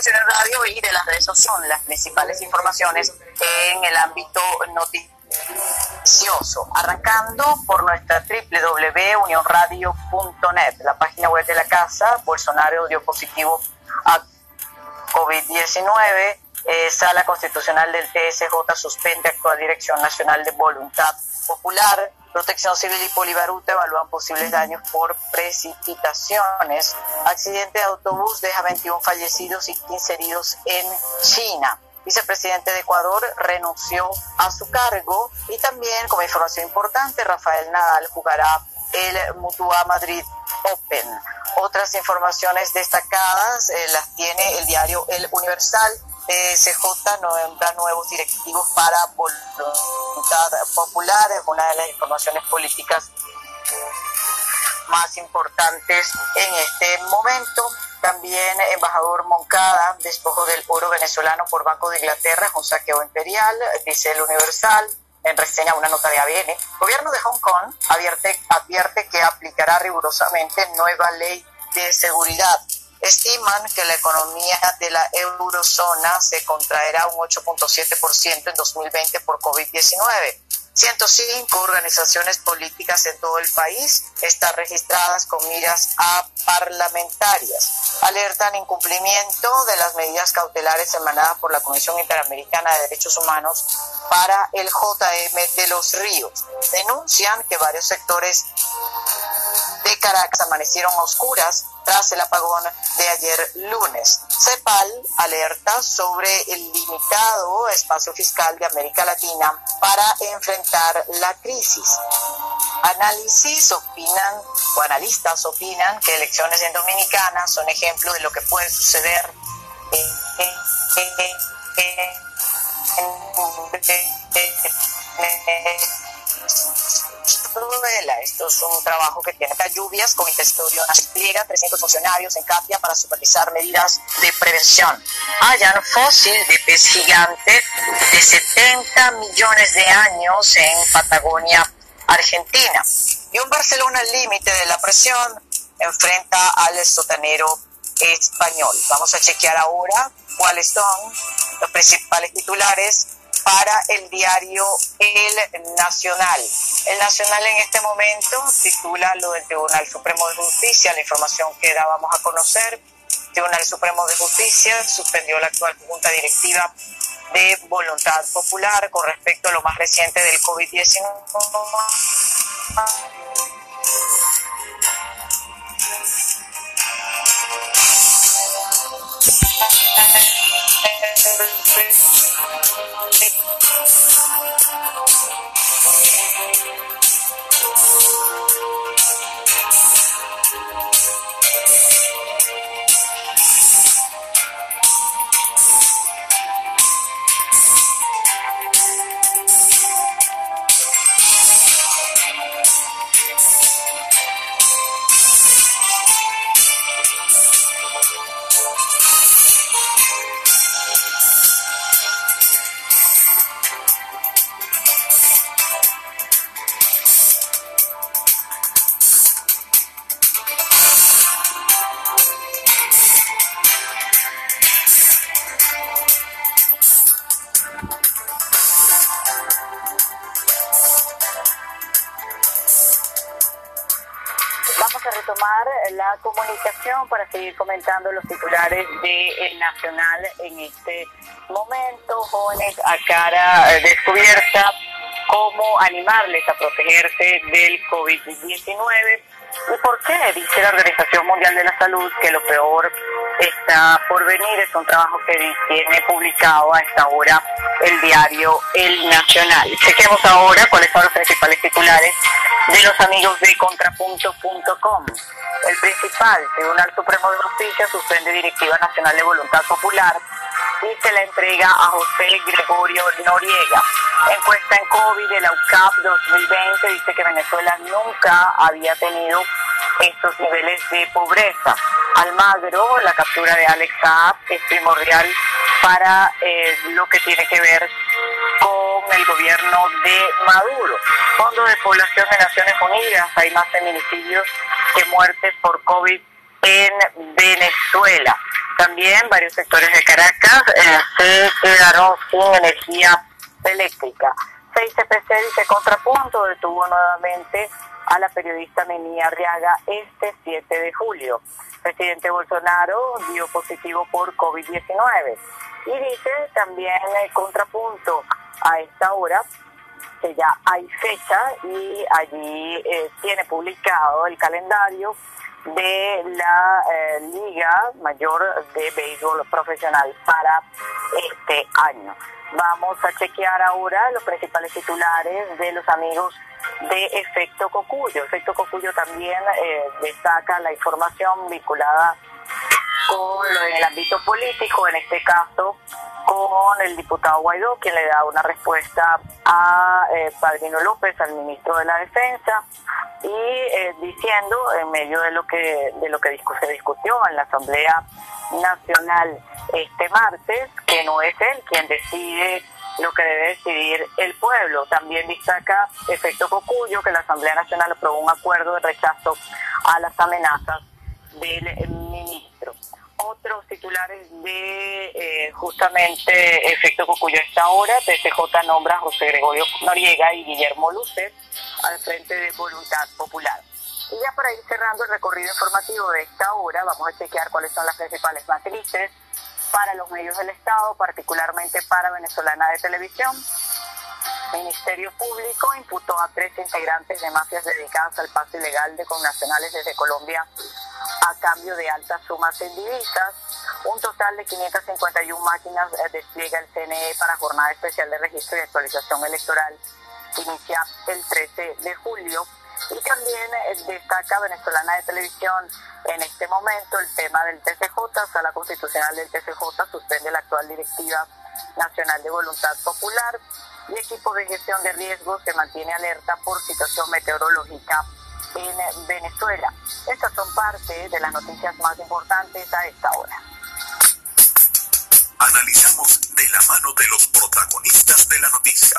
De radio y de las redes son las principales informaciones en el ámbito noticioso. Arrancando por nuestra www.unionradio.net, la página web de la casa, Bolsonaro dio positivo a COVID-19. Eh, sala Constitucional del TSJ suspende actual Dirección Nacional de Voluntad Popular. Protección Civil y Polibaruta evalúan posibles daños por precipitaciones. Accidente de autobús deja 21 fallecidos y 15 heridos en China. Vicepresidente de Ecuador renunció a su cargo y también, como información importante, Rafael Nadal jugará el Mutua Madrid Open. Otras informaciones destacadas eh, las tiene el diario El Universal CJ nombra nuevos directivos para voluntad popular, es una de las informaciones políticas más importantes en este momento. También embajador Moncada, despojo del oro venezolano por Banco de Inglaterra, es un saqueo imperial, dice el Universal, en reseña una nota de ABN. Gobierno de Hong Kong advierte, advierte que aplicará rigurosamente nueva ley de seguridad estiman que la economía de la eurozona se contraerá un 8.7% en 2020 por COVID-19. 105 organizaciones políticas en todo el país están registradas con miras a parlamentarias. Alertan incumplimiento de las medidas cautelares emanadas por la Comisión Interamericana de Derechos Humanos para el JM de los Ríos. Denuncian que varios sectores Caracas amanecieron oscuras tras el apagón de ayer lunes. CEPAL alerta sobre el limitado espacio fiscal de América Latina para enfrentar la crisis. Análisis opinan o analistas opinan que elecciones en Dominicana son ejemplo de lo que puede suceder esto es un trabajo que tiene lluvias con intentorio. Despliega 300 funcionarios en Capia para supervisar medidas de prevención. Hayan fósil de pez gigante de 70 millones de años en Patagonia, Argentina. Y un Barcelona límite de la presión enfrenta al sotanero español. Vamos a chequear ahora cuáles son los principales titulares para el diario El Nacional. El Nacional en este momento titula lo del Tribunal Supremo de Justicia, la información que dábamos a conocer. Tribunal Supremo de Justicia suspendió la actual Junta Directiva de Voluntad Popular con respecto a lo más reciente del COVID-19 la comunicación para seguir comentando los titulares de Nacional en este momento. Jóvenes a cara eh, descubierta, cómo animarles a protegerse del COVID-19. ¿Y por qué? Dice la Organización Mundial de la Salud que lo peor está por venir. Es un trabajo que tiene publicado a esta hora el diario El Nacional. Chequemos ahora cuáles son los principales titulares de los amigos de contrapunto.com. El principal, Tribunal Supremo de Justicia, suspende Directiva Nacional de Voluntad Popular y se la entrega a José Gregorio Noriega. Encuesta en COVID de la UCAP 2020 dice que Venezuela nunca había tenido estos niveles de pobreza. Almagro, la captura de Alex Saab es primordial para eh, lo que tiene que ver con el gobierno de Maduro. Fondo de Población de Naciones Unidas, hay más feminicidios que muertes por COVID en Venezuela. También varios sectores de Caracas se quedaron sin energía eléctrica. 6 CPC dice contrapunto detuvo nuevamente a la periodista Mení Arriaga este 7 de julio. Presidente Bolsonaro dio positivo por COVID-19 y dice también el contrapunto a esta hora que ya hay fecha y allí eh, tiene publicado el calendario de la eh, Liga Mayor de Béisbol Profesional para este año. Vamos a chequear ahora los principales titulares de los amigos de Efecto Cocuyo. Efecto Cocuyo también eh, destaca la información vinculada con lo en el ámbito político, en este caso con el diputado Guaidó, quien le da una respuesta a eh, Padrino López, al ministro de la Defensa, y eh, diciendo en medio de lo que de lo que se discutió en la Asamblea Nacional este martes que no es él quien decide lo que debe decidir el pueblo. También destaca efecto Cocuyo que la Asamblea Nacional aprobó un acuerdo de rechazo a las amenazas del ministro. Otros titulares de eh, justamente efecto Cocuyo esta hora, TCJ nombra a José Gregorio Noriega y Guillermo Luces al frente de Voluntad Popular. Y ya para ir cerrando el recorrido informativo de esta hora, vamos a chequear cuáles son las principales matrices para los medios del Estado, particularmente para Venezolana de Televisión. Ministerio Público imputó a tres integrantes de mafias dedicadas al paso ilegal de connacionales desde Colombia a cambio de altas sumas en divisas. Un total de 551 máquinas eh, despliega el CNE para Jornada Especial de Registro y Actualización Electoral que inicia el 13 de julio. Y también eh, destaca Venezolana de Televisión en este momento el tema del TCJ, Sala Constitucional del TCJ suspende la actual Directiva Nacional de Voluntad Popular y equipo de gestión de riesgos se mantiene alerta por situación meteorológica en Venezuela. Estas son parte de las noticias más importantes a esta hora. Analizamos de la mano de los protagonistas de la noticia.